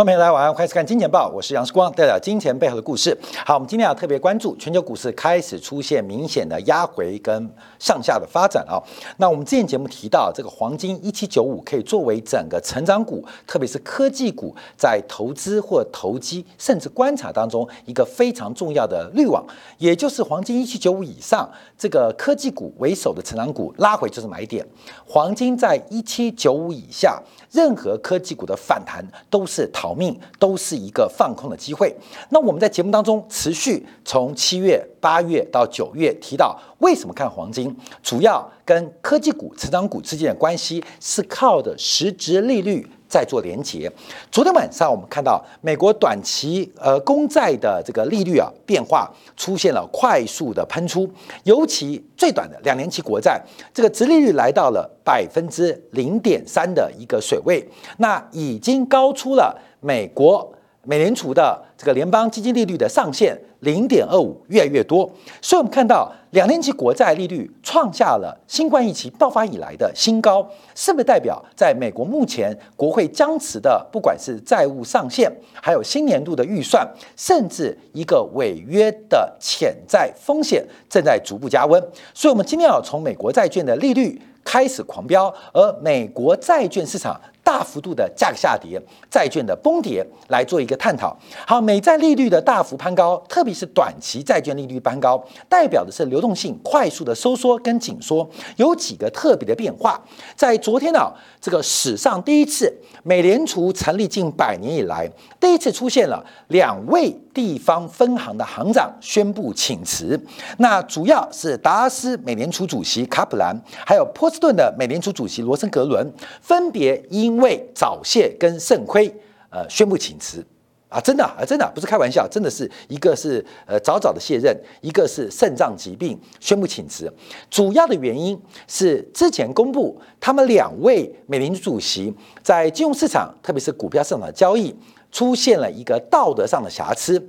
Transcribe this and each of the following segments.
观众朋友，大家晚上欢迎收看《金钱报》，我是杨世光，带来金钱背后的故事。好，我们今天要特别关注全球股市开始出现明显的压回跟上下的发展啊。那我们之前节目提到，这个黄金一七九五可以作为整个成长股，特别是科技股在投资或投机甚至观察当中一个非常重要的滤网，也就是黄金一七九五以上，这个科技股为首的成长股拉回就是买点。黄金在一七九五以下，任何科技股的反弹都是逃命，都是一个放空的机会。那我们在节目当中持续从七月、八月到九月提到，为什么看黄金，主要跟科技股、成长股之间的关系是靠的实质利率。在做连结。昨天晚上我们看到美国短期呃公债的这个利率啊变化出现了快速的喷出，尤其最短的两年期国债这个殖利率来到了百分之零点三的一个水位，那已经高出了美国。美联储的这个联邦基金利率的上限零点二五越来越多，所以我们看到两年期国债利率创下了新冠疫情爆发以来的新高，是不是代表在美国目前国会僵持的，不管是债务上限，还有新年度的预算，甚至一个违约的潜在风险正在逐步加温？所以，我们今天要从美国债券的利率开始狂飙，而美国债券市场。大幅度的价格下跌，债券的崩跌来做一个探讨。好，美债利率的大幅攀高，特别是短期债券利率攀高，代表的是流动性快速的收缩跟紧缩。有几个特别的变化，在昨天呢，这个史上第一次，美联储成立近百年以来，第一次出现了两位地方分行的行长宣布请辞。那主要是达拉斯美联储主席卡普兰，还有波士顿的美联储主席罗森格伦，分别因因为早泄跟肾亏，呃，宣布请辞啊，真的啊，真的不是开玩笑，真的是一个是呃早早的卸任，一个是肾脏疾病宣布请辞。主要的原因是之前公布他们两位美联储主席在金融市场，特别是股票市场的交易出现了一个道德上的瑕疵。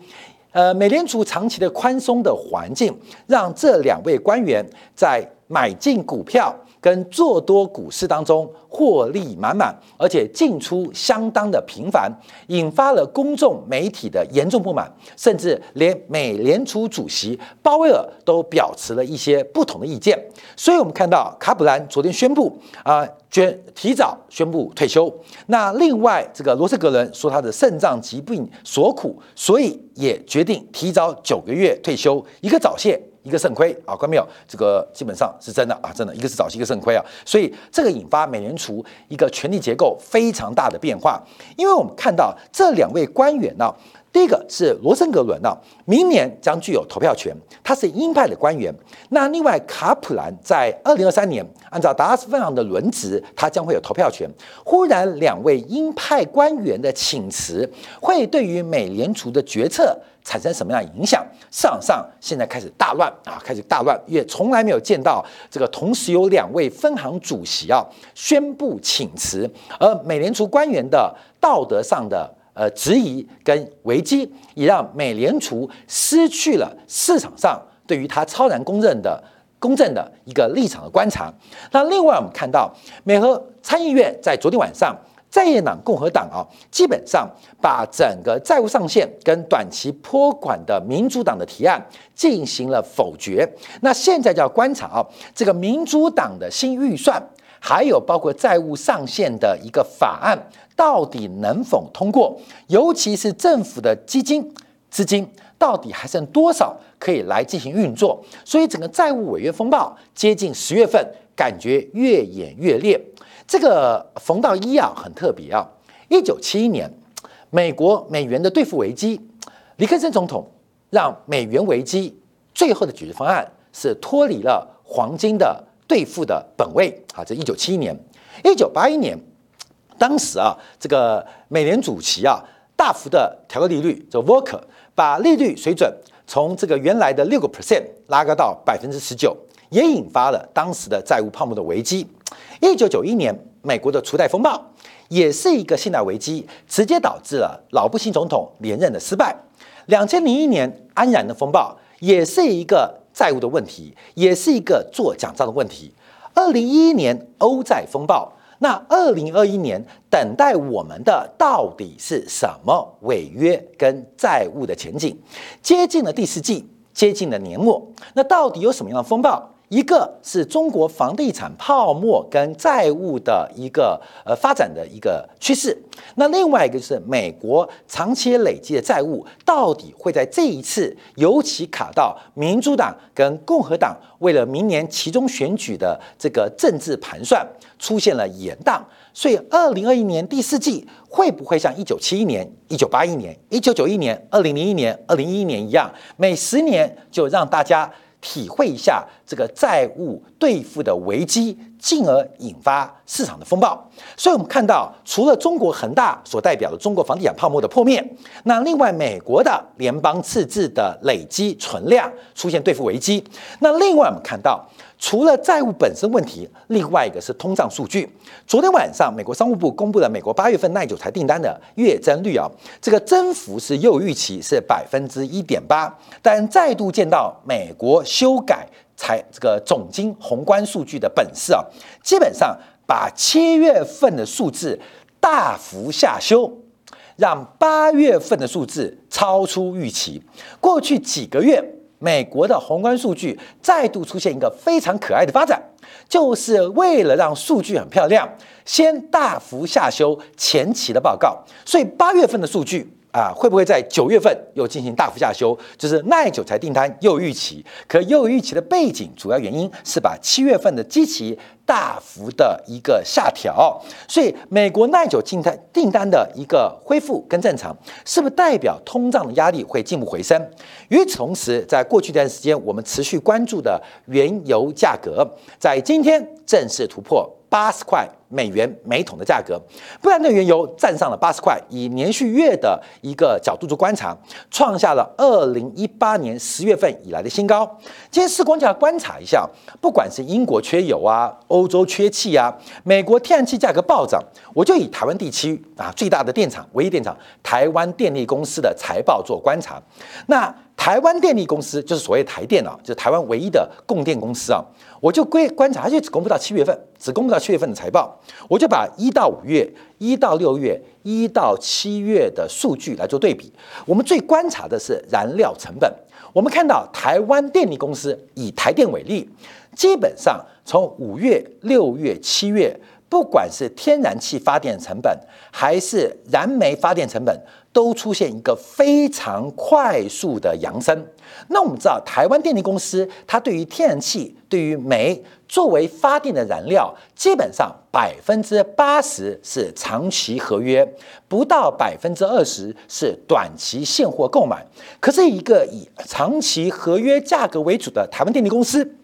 呃，美联储长期的宽松的环境，让这两位官员在买进股票。跟做多股市当中获利满满，而且进出相当的频繁，引发了公众媒体的严重不满，甚至连美联储主席鲍威尔都表示了一些不同的意见。所以，我们看到卡普兰昨天宣布啊，决提早宣布退休。那另外，这个罗斯格伦说他的肾脏疾病所苦，所以也决定提早九个月退休，一个早泄。一个肾亏啊，关没有？这个基本上是真的啊，真的，一个是早期一个肾亏啊，所以这个引发美联储一个权力结构非常大的变化。因为我们看到这两位官员呢，第一个是罗森格伦呢，明年将具有投票权，他是鹰派的官员。那另外卡普兰在二零二三年按照达拉斯分行的轮值，他将会有投票权。忽然两位鹰派官员的请辞，会对于美联储的决策。产生什么样的影响？市场上现在开始大乱啊，开始大乱，也从来没有见到这个同时有两位分行主席啊宣布请辞，而美联储官员的道德上的呃质疑跟危机，也让美联储失去了市场上对于它超然公认的公正的一个立场的观察。那另外我们看到，美和参议院在昨天晚上。在野党共和党啊，基本上把整个债务上限跟短期拨款的民主党的提案进行了否决。那现在就要观察啊，这个民主党的新预算，还有包括债务上限的一个法案，到底能否通过？尤其是政府的基金资金到底还剩多少可以来进行运作？所以整个债务违约风暴接近十月份，感觉越演越烈。这个冯道一啊很特别啊，一九七一年，美国美元的兑付危机，尼克森总统让美元危机最后的解决方案是脱离了黄金的兑付的本位啊。这一九七一年，一九八一年，当时啊，这个美联主席啊大幅的调高利率，这 Volcker 把利率水准从这个原来的六个 percent 拉高到百分之十九，也引发了当时的债务泡沫的危机。一九九一年，美国的储贷风暴也是一个信贷危机，直接导致了老布希总统连任的失败。两千零一年安然的风暴也是一个债务的问题，也是一个做奖章的问题。二零一一年欧债风暴，那二零二一年等待我们的到底是什么违约跟债务的前景？接近了第四季，接近了年末，那到底有什么样的风暴？一个是中国房地产泡沫跟债务的一个呃发展的一个趋势，那另外一个就是美国长期累积的债务到底会在这一次尤其卡到民主党跟共和党为了明年其中选举的这个政治盘算出现了延宕，所以二零二一年第四季会不会像一九七一年、一九八一年、一九九一年、二零零一年、二零一一年一样，每十年就让大家。体会一下这个债务兑付的危机，进而引发市场的风暴。所以，我们看到，除了中国恒大所代表的中国房地产泡沫的破灭，那另外美国的联邦赤字的累积存量出现兑付危机。那另外，我们看到。除了债务本身问题，另外一个是通胀数据。昨天晚上，美国商务部公布了美国八月份耐久材订单的月增率啊，这个增幅是又预期是百分之一点八，但再度见到美国修改财这个总经宏观数据的本事啊，基本上把七月份的数字大幅下修，让八月份的数字超出预期。过去几个月。美国的宏观数据再度出现一个非常可爱的发展，就是为了让数据很漂亮，先大幅下修前期的报告，所以八月份的数据。啊，会不会在九月份又进行大幅下修？就是耐久材订单又预期，可又预期的背景主要原因是把七月份的基期大幅的一个下调，所以美国耐久订单订单的一个恢复跟正常，是不是代表通胀的压力会进一步回升？与此同时，在过去一段时间，我们持续关注的原油价格，在今天正式突破。八十块美元每桶的价格，布兰特原油站上了八十块，以连续月的一个角度做观察，创下了二零一八年十月份以来的新高。今天视光价观察一下，不管是英国缺油啊，欧洲缺气啊，美国天然气价格暴涨，我就以台湾地区啊最大的电厂，唯一电厂台湾电力公司的财报做观察。那台湾电力公司就是所谓台电啊，就是台湾唯一的供电公司啊。我就归观察，它就只公布到七月份，只公布到七月份的财报。我就把一到五月、一到六月、一到七月的数据来做对比。我们最观察的是燃料成本。我们看到台湾电力公司以台电为例，基本上从五月、六月、七月，不管是天然气发电成本还是燃煤发电成本。都出现一个非常快速的扬升。那我们知道，台湾电力公司它对于天然气、对于煤作为发电的燃料，基本上百分之八十是长期合约，不到百分之二十是短期现货购买。可是，一个以长期合约价格为主的台湾电力公司，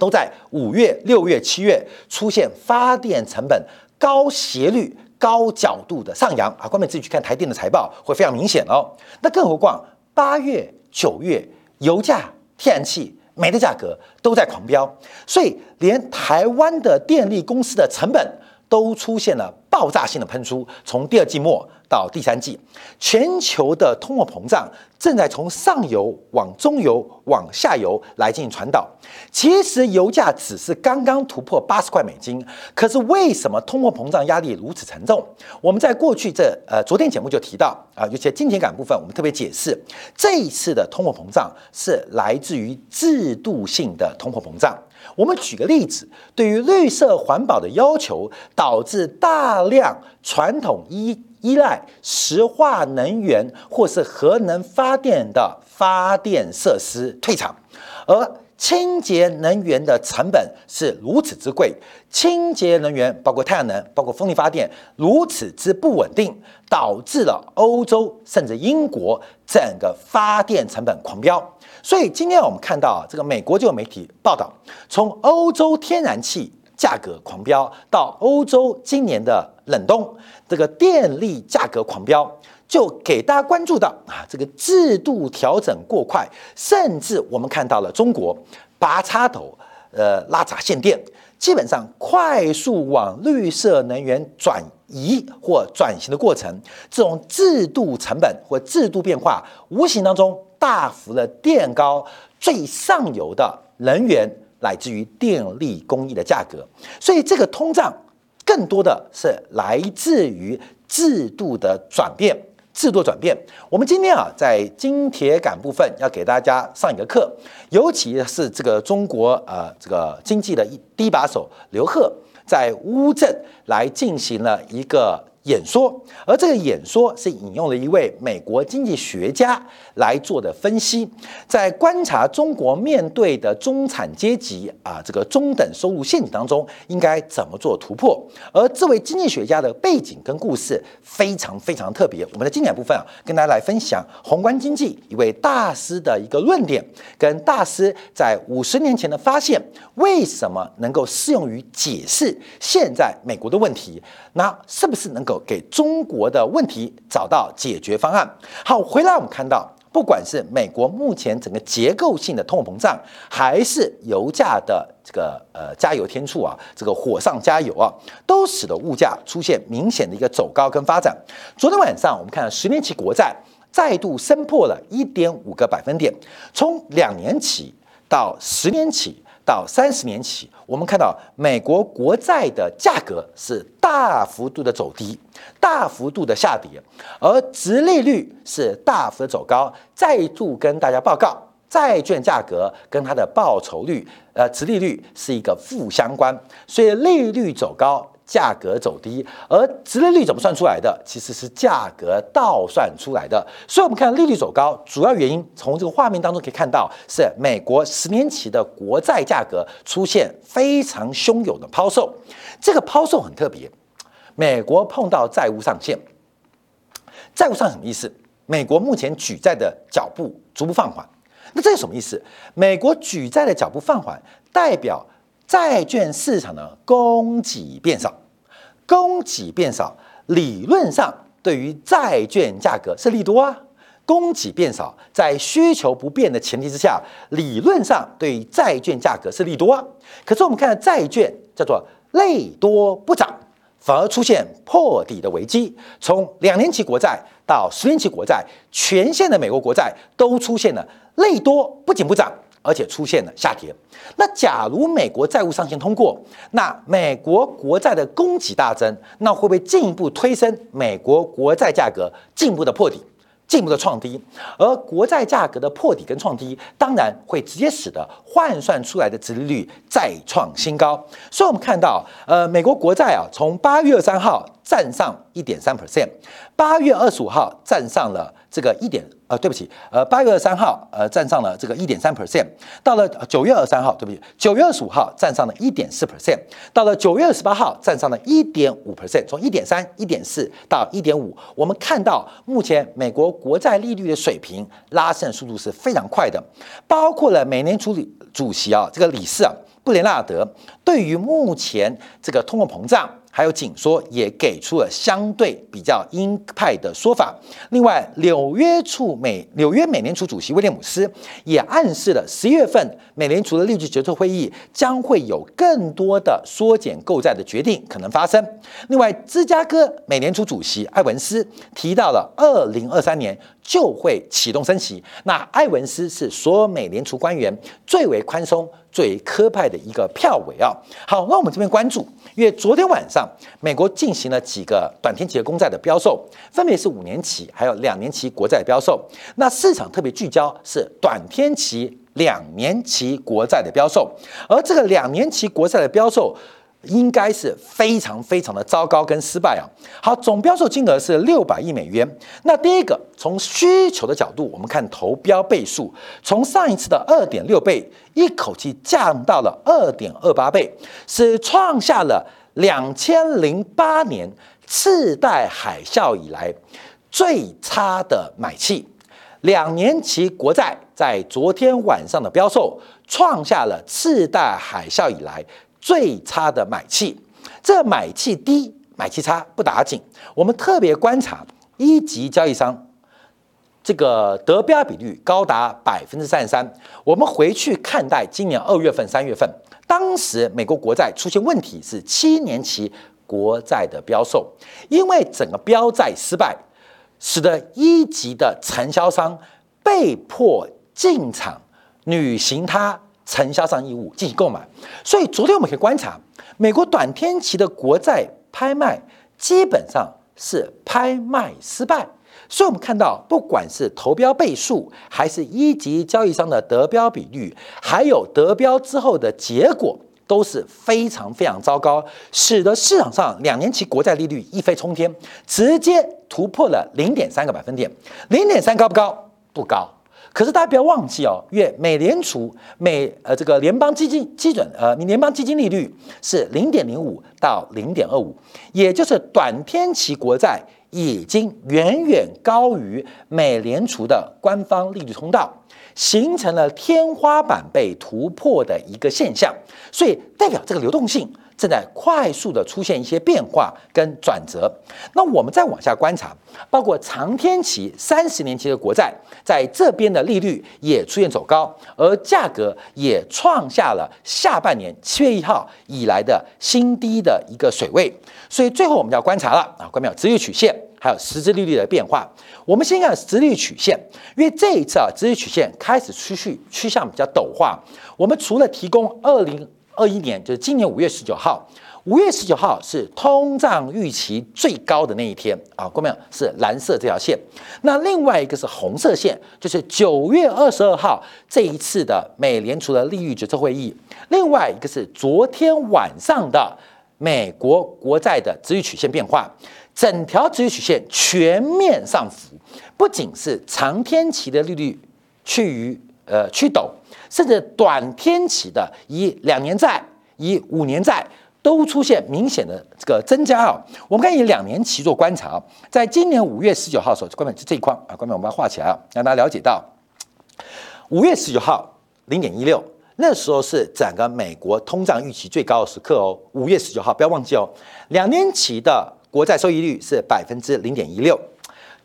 都在五月、六月、七月出现发电成本高斜率。高角度的上扬啊，光你自己去看台电的财报会非常明显哦。那更何况八月、九月油价、天然气、煤的价格都在狂飙，所以连台湾的电力公司的成本都出现了爆炸性的喷出。从第二季末。到第三季，全球的通货膨胀正在从上游往中游往下游来进行传导。其实油价只是刚刚突破八十块美金，可是为什么通货膨胀压力如此沉重？我们在过去这呃昨天节目就提到啊，尤其金钱感部分，我们特别解释这一次的通货膨胀是来自于制度性的通货膨胀。我们举个例子，对于绿色环保的要求，导致大量传统依依赖石化能源或是核能发电的发电设施退场，而清洁能源的成本是如此之贵，清洁能源包括太阳能、包括风力发电如此之不稳定，导致了欧洲甚至英国整个发电成本狂飙。所以今天我们看到这个美国就有媒体报道，从欧洲天然气。价格狂飙到欧洲今年的冷冬，这个电力价格狂飙，就给大家关注到啊，这个制度调整过快，甚至我们看到了中国拔插头，呃拉闸限电，基本上快速往绿色能源转移或转型的过程，这种制度成本或制度变化，无形当中大幅的垫高最上游的能源。来自于电力供应的价格，所以这个通胀更多的是来自于制度的转变。制度转变，我们今天啊，在金铁杆部分要给大家上一个课，尤其是这个中国呃这个经济的一第一把手刘鹤在乌镇来进行了一个。演说，而这个演说是引用了一位美国经济学家来做的分析，在观察中国面对的中产阶级啊这个中等收入陷阱当中，应该怎么做突破。而这位经济学家的背景跟故事非常非常特别。我们的经典部分啊，跟大家来分享宏观经济一位大师的一个论点，跟大师在五十年前的发现，为什么能够适用于解释现在美国的问题？那是不是能够？给中国的问题找到解决方案。好，回来我们看到，不管是美国目前整个结构性的通货膨胀，还是油价的这个呃加油添醋啊，这个火上加油啊，都使得物价出现明显的一个走高跟发展。昨天晚上我们看到十年期国债再度升破了一点五个百分点，从两年起到十年起。到三十年起，我们看到美国国债的价格是大幅度的走低，大幅度的下跌，而殖利率是大幅的走高。再度跟大家报告，债券价格跟它的报酬率，呃，殖利率是一个负相关，所以利率走高。价格走低，而殖利率怎么算出来的？其实是价格倒算出来的。所以，我们看利率走高，主要原因从这个画面当中可以看到，是美国十年期的国债价格出现非常汹涌的抛售。这个抛售很特别，美国碰到债务上限。债务上什么意思？美国目前举债的脚步逐步放缓。那这是什么意思？美国举债的脚步放缓，代表债券市场的供给变少。供给变少，理论上对于债券价格是利多啊。供给变少，在需求不变的前提之下，理论上对于债券价格是利多啊。可是我们看到债券叫做利多不涨，反而出现破底的危机。从两年期国债到十年期国债，全线的美国国债都出现了利多不仅不涨。而且出现了下跌。那假如美国债务上限通过，那美国国债的供给大增，那会不会进一步推升美国国债价格进一步的破底？进一步的创低，而国债价格的破底跟创低，当然会直接使得换算出来的殖利率再创新高。所以，我们看到，呃，美国国债啊，从八月二三号站上一点三 percent，八月二十五号站上了这个一点。呃，对不起，呃，八月二十三号，呃，占上了这个一点三 percent，到了九月二十三号，对不起，九月二十五号占上了一点四 percent，到了九月二十八号占上了一点五 percent，从一点三、一点四到一点五，我们看到目前美国国债利率的水平拉升速度是非常快的，包括了美联储理主席啊，这个理事啊，布雷纳德对于目前这个通货膨胀。还有紧缩也给出了相对比较鹰派的说法。另外，纽约处美纽约美联储主席威廉姆斯也暗示了十一月份美联储的利率决策会议将会有更多的缩减购债的决定可能发生。另外，芝加哥美联储主席艾文斯提到了二零二三年就会启动升息。那艾文斯是所有美联储官员最为宽松。最科派的一个票委啊，好，那我们这边关注，因为昨天晚上美国进行了几个短天期的公债的标售，分别是五年期还有两年期国债的标售。那市场特别聚焦是短天期两年期国债的标售，而这个两年期国债的标售。应该是非常非常的糟糕跟失败啊！好，总标售金额是六百亿美元。那第一个，从需求的角度，我们看投标倍数，从上一次的二点六倍，一口气降到了二点二八倍，是创下了两千零八年次贷海啸以来最差的买气。两年期国债在昨天晚上的标售，创下了次贷海啸以来。最差的买气，这买气低，买气差不打紧。我们特别观察一级交易商，这个得标比率高达百分之三十三。我们回去看待今年二月份、三月份，当时美国国债出现问题是七年期国债的标售，因为整个标债失败，使得一级的承销商被迫进场履行它。承销商义务进行购买，所以昨天我们可以观察，美国短天期的国债拍卖基本上是拍卖失败。所以，我们看到，不管是投标倍数，还是一级交易商的得标比率，还有得标之后的结果，都是非常非常糟糕，使得市场上两年期国债利率一飞冲天，直接突破了零点三个百分点。零点三高不高？不高。可是大家不要忘记哦，月美联储美呃这个联邦基金基准呃你联邦基金利率是零点零五到零点二五，也就是短天期国债。已经远远高于美联储的官方利率通道，形成了天花板被突破的一个现象，所以代表这个流动性。正在快速的出现一些变化跟转折，那我们再往下观察，包括长天期、三十年期的国债，在这边的利率也出现走高，而价格也创下了下半年七月一号以来的新低的一个水位。所以最后我们要观察了啊，关没有？直率曲线还有实质利率的变化。我们先看直率曲线，因为这一次啊，直率曲线开始趋势趋向比较陡化。我们除了提供二零。二一年就是今年五月十九号，五月十九号是通胀预期最高的那一天啊，各位朋友是蓝色这条线。那另外一个是红色线，就是九月二十二号这一次的美联储的利率决策会议。另外一个是昨天晚上的美国国债的直率曲线变化，整条直率曲线全面上浮，不仅是长天期的利率趋于呃趋陡。甚至短天期的以两年债、以五年债都出现明显的这个增加啊。我们可以以两年期做观察啊，在今年五月十九号的时候，关门就这一框啊，关门我们要画起来啊，让大家了解到五月十九号零点一六，那时候是整个美国通胀预期最高的时刻哦。五月十九号不要忘记哦，两年期的国债收益率是百分之零点一六。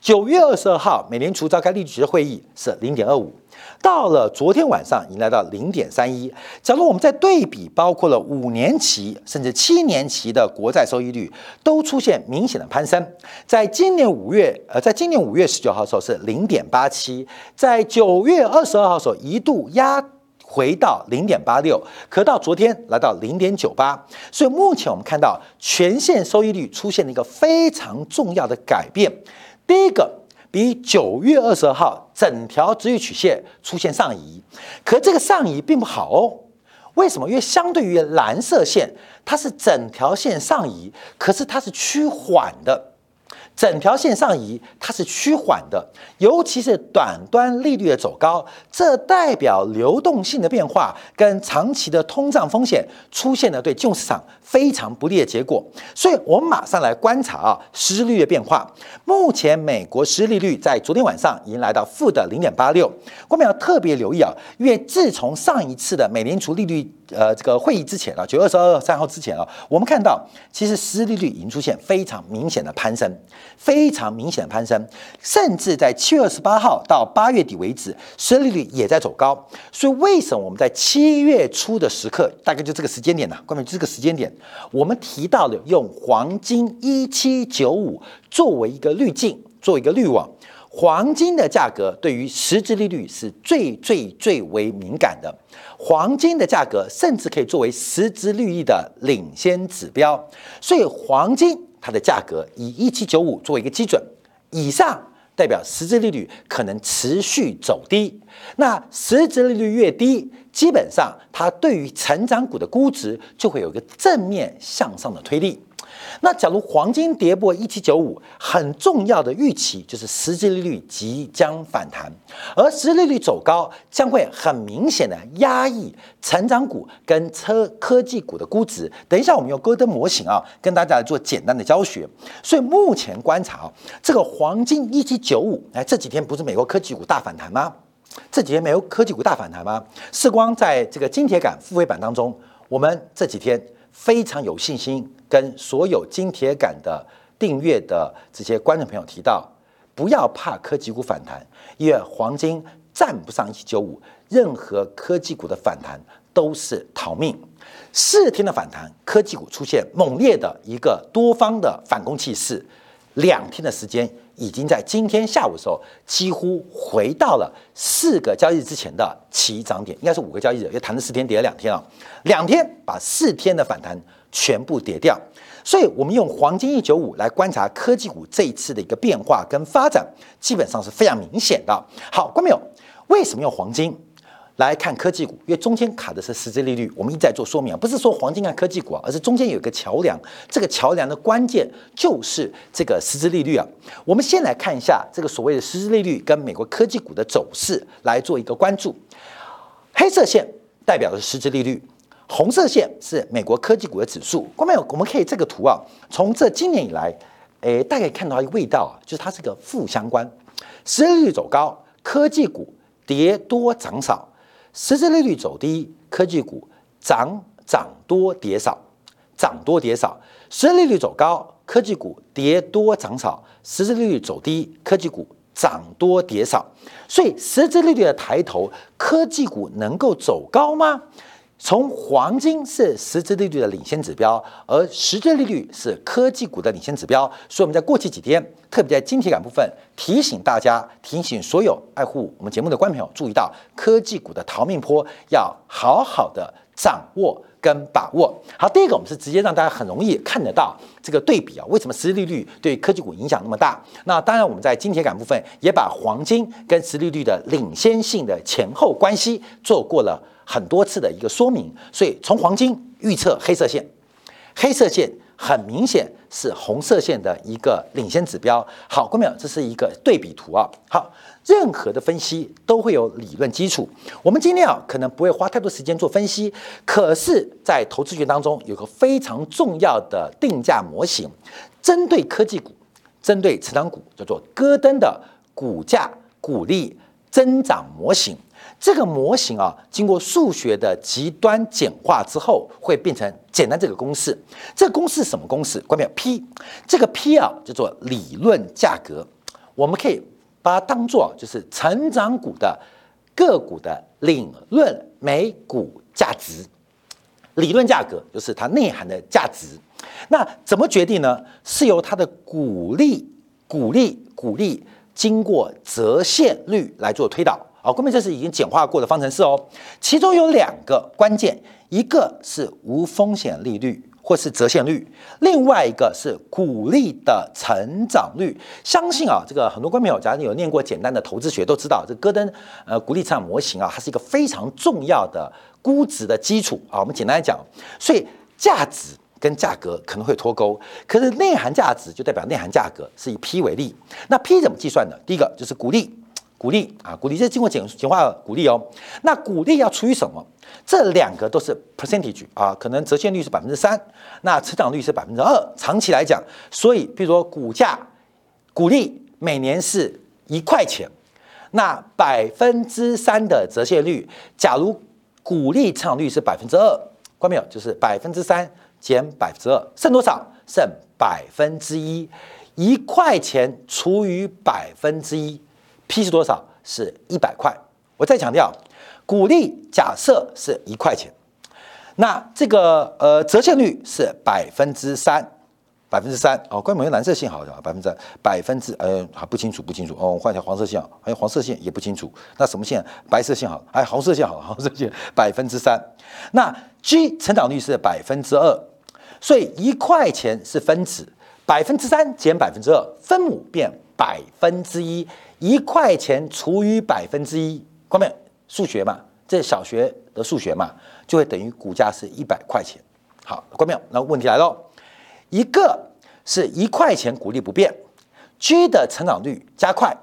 九月二十二号，美联储召开利率决策会议是零点二五。到了昨天晚上，已经来到零点三一。假如我们在对比，包括了五年期甚至七年期的国债收益率，都出现明显的攀升。在今年五月，呃，在今年五月十九号的时候是零点八七，在九月二十二号的时候一度压回到零点八六，可到昨天来到零点九八。所以目前我们看到全线收益率出现了一个非常重要的改变。第一个。比九月二十二号整条直域曲线出现上移，可这个上移并不好哦。为什么？因为相对于蓝色线，它是整条线上移，可是它是趋缓的。整条线上移，它是趋缓的，尤其是短端利率的走高，这代表流动性的变化跟长期的通胀风险出现了对金融市场非常不利的结果。所以，我们马上来观察啊，实利率的变化。目前，美国实质利率在昨天晚上已经来到负的零点八六。我们要特别留意啊，因为自从上一次的美联储利率呃这个会议之前啊，九月二十二三号之前啊，我们看到其实实质利率已经出现非常明显的攀升。非常明显的攀升，甚至在七月二十八号到八月底为止，实利率也在走高。所以，为什么我们在七月初的时刻，大概就这个时间点呢？关于这个时间点，我们提到了用黄金一七九五作为一个滤镜，做一个滤网。黄金的价格对于实质利率是最最最为敏感的，黄金的价格甚至可以作为实质利率的领先指标。所以，黄金。它的价格以一七九五作为一个基准，以上代表实质利率可能持续走低。那实质利率越低，基本上它对于成长股的估值就会有一个正面向上的推力。那假如黄金跌破一七九五，很重要的预期就是实际利率即将反弹，而实际利率走高将会很明显的压抑成长股跟车科技股的估值。等一下我们用戈登模型啊，跟大家来做简单的教学。所以目前观察啊，这个黄金一七九五，哎，这几天不是美国科技股大反弹吗？这几天美国科技股大反弹吗？世光在这个金铁杆付费版当中，我们这几天非常有信心。跟所有金铁杆的订阅的这些观众朋友提到，不要怕科技股反弹，因为黄金站不上一七九五，任何科技股的反弹都是逃命。四天的反弹，科技股出现猛烈的一个多方的反攻气势，两天的时间已经在今天下午的时候几乎回到了四个交易日之前的起涨点，应该是五个交易日，因为谈了四天，跌了两天啊，两天把四天的反弹。全部跌掉，所以，我们用黄金一九五来观察科技股这一次的一个变化跟发展，基本上是非常明显的。好，观众朋友，为什么用黄金？来看科技股，因为中间卡的是实质利率，我们一再做说明啊，不是说黄金看科技股啊，而是中间有一个桥梁，这个桥梁的关键就是这个实质利率啊。我们先来看一下这个所谓的实质利率跟美国科技股的走势来做一个关注。黑色线代表的是实质利率，红色线是美国科技股的指数。观众朋友，我们可以这个图啊，从这今年以来，诶，大概看到一个味道啊，就是它是个负相关，实质利率走高，科技股跌多涨少。实质利率走低，科技股涨涨多跌少，涨多跌少；实质利率走高，科技股跌多涨少；实质利率走低，科技股涨多跌少。所以，实质利率的抬头，科技股能够走高吗？从黄金是实质利率的领先指标，而实质利率是科技股的领先指标，所以我们在过去几天，特别在晶体感部分提醒大家，提醒所有爱护我们节目的观众朋友，注意到科技股的逃命坡要好好的掌握跟把握。好，第一个我们是直接让大家很容易看得到这个对比啊，为什么实质利率对科技股影响那么大？那当然我们在晶体感部分也把黄金跟实利率的领先性的前后关系做过了。很多次的一个说明，所以从黄金预测黑色线，黑色线很明显是红色线的一个领先指标。好，各位朋友，这是一个对比图啊。好，任何的分析都会有理论基础，我们今天啊可能不会花太多时间做分析，可是，在投资学当中有个非常重要的定价模型，针对科技股，针对成长股，叫做戈登的股价股利增长模型。这个模型啊，经过数学的极端简化之后，会变成简单这个公式。这个公式什么公式？关键 P，这个 P 啊叫做理论价格。我们可以把它当做就是成长股的个股的理论每股价值。理论价格就是它内涵的价值。那怎么决定呢？是由它的股利、股利、股利经过折现率来做推导。好，后面这是已经简化过的方程式哦，其中有两个关键，一个是无风险利率或是折现率，另外一个是股利的成长率。相信啊，这个很多观众朋友，假如你有念过简单的投资学，都知道这戈登呃股利成长模型啊，它是一个非常重要的估值的基础啊。我们简单来讲，所以价值跟价格可能会脱钩，可是内涵价值就代表内涵价格是以 P 为例。那 P 怎么计算呢？第一个就是股利。股利啊，股利这是经过简简化股利哦。那股利要除以什么？这两个都是 percentage 啊，可能折现率是百分之三，那成长率是百分之二。长期来讲，所以比如说股价股利每年是一块钱，那百分之三的折现率，假如股利成长率是百分之二，关没有？就是百分之三减百分之二，剩多少？剩百分之一。一块钱除以百分之一。P 是多少？是一百块。我再强调，股利假设是一块钱，那这个呃折现率是百分之三，百分之三哦。关门用蓝色线好像，百分之百分之呃还不清楚，不清楚哦。我换一条黄色线，还有黄色线也不清楚。那什么线？白色线好，哎，红色线好，红色线百分之三。那 G 成长率是百分之二，所以一块钱是分子，百分之三减百分之二，分母变百分之一。一块钱除以百分之一，关没数学嘛？这小学的数学嘛，就会等于股价是一百块钱。好，关没有？那问题来了，一个是一块钱股利不变，G 的成长率加快，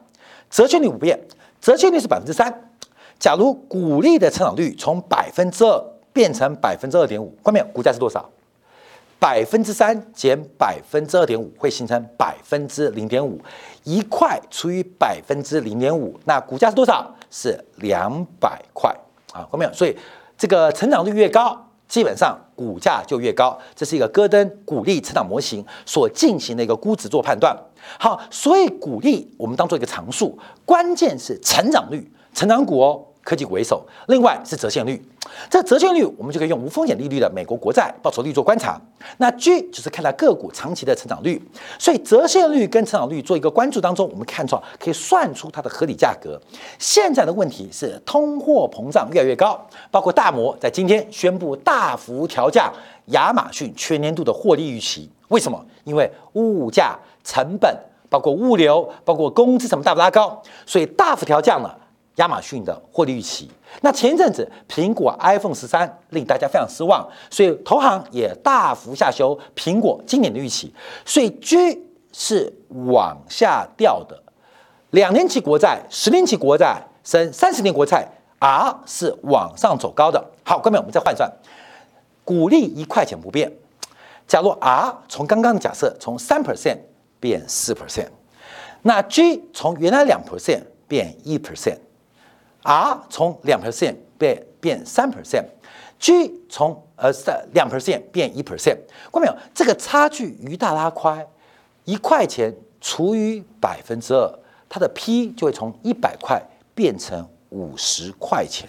折现率不变，折现率是百分之三。假如股利的成长率从百分之二变成百分之二点五，关没有？股价是多少？百分之三减百分之二点五会形成百分之零点五，一块除以百分之零点五，那股价是多少？是两百块啊，看没有？所以这个成长率越高，基本上股价就越高。这是一个戈登股利成长模型所进行的一个估值做判断。好，所以股利我们当做一个常数，关键是成长率，成长股哦，科技股为首，另外是折现率。这折现率我们就可以用无风险利率的美国国债报酬率做观察。那 G 就是看它个股长期的成长率，所以折现率跟成长率做一个关注当中，我们看出可以算出它的合理价格。现在的问题是通货膨胀越来越高，包括大摩在今天宣布大幅调降亚马逊全年度的获利预期。为什么？因为物价成本。包括物流，包括工资什么大幅拉高，所以大幅调降了亚马逊的获利预期。那前一阵子苹果 iPhone 十三令大家非常失望，所以投行也大幅下修苹果今年的预期。所以 G 是往下掉的，两年期国债、十年期国债升三十年国债，R 是往上走高的。好，各位我们再换算，股利一块钱不变。假如 R 从刚刚的假设从三 percent。变四 percent，那 G 从原来两 percent 变一 percent r 从两 percent 变变三 percent，G 从呃三两 percent 变一 percent，看到没有？这个差距一大拉宽，一块钱除以百分之二，它的 P 就会从一百块变成五十块钱，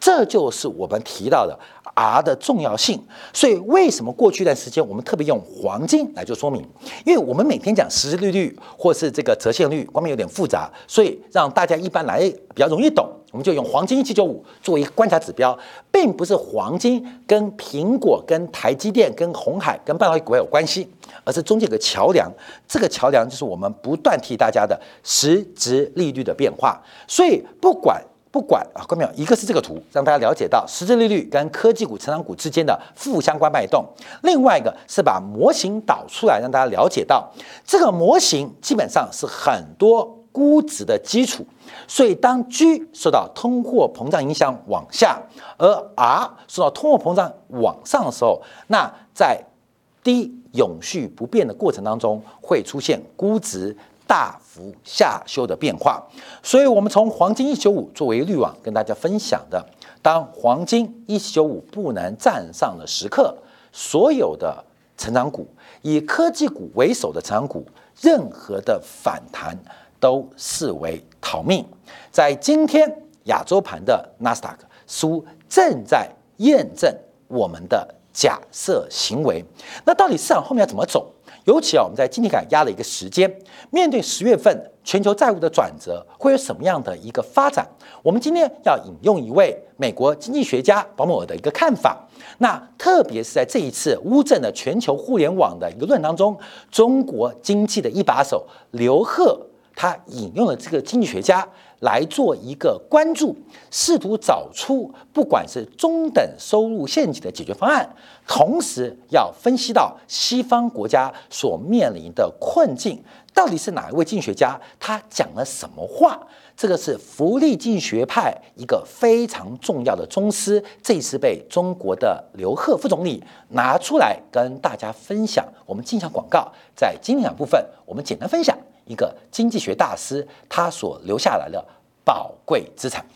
这就是我们提到的。R 的重要性，所以为什么过去一段时间我们特别用黄金来做说明？因为我们每天讲实时利率或是这个折现率，光面有点复杂，所以让大家一般来比较容易懂，我们就用黄金一七九五作为一个观察指标，并不是黄金跟苹果、跟台积电、跟红海、跟半导体股有关系，而是中间有个桥梁，这个桥梁就是我们不断提大家的实质利率的变化，所以不管。不管啊，各位朋友，一个是这个图，让大家了解到实质利率跟科技股、成长股之间的负相关脉动；另外一个是把模型导出来，让大家了解到这个模型基本上是很多估值的基础。所以，当 G 受到通货膨胀影响往下，而 R 受到通货膨胀往上的时候，那在低永续不变的过程当中，会出现估值。大幅下修的变化，所以我们从黄金一九五作为滤网跟大家分享的，当黄金一九五不能站上的时刻，所有的成长股以科技股为首的成长股，任何的反弹都视为逃命。在今天亚洲盘的纳斯达克，书正在验证我们的假设行为。那到底市场后面要怎么走？尤其啊，我们在今天感压了一个时间，面对十月份全球债务的转折，会有什么样的一个发展？我们今天要引用一位美国经济学家保姆尔的一个看法。那特别是在这一次乌镇的全球互联网的一个论当中，中国经济的一把手刘鹤，他引用了这个经济学家。来做一个关注，试图找出不管是中等收入陷阱的解决方案，同时要分析到西方国家所面临的困境，到底是哪一位经济学家他讲了什么话？这个是福利经济学派一个非常重要的宗师，这次被中国的刘鹤副总理拿出来跟大家分享。我们进行广告，在今天两部分，我们简单分享。一个经济学大师他所留下来的宝贵资产。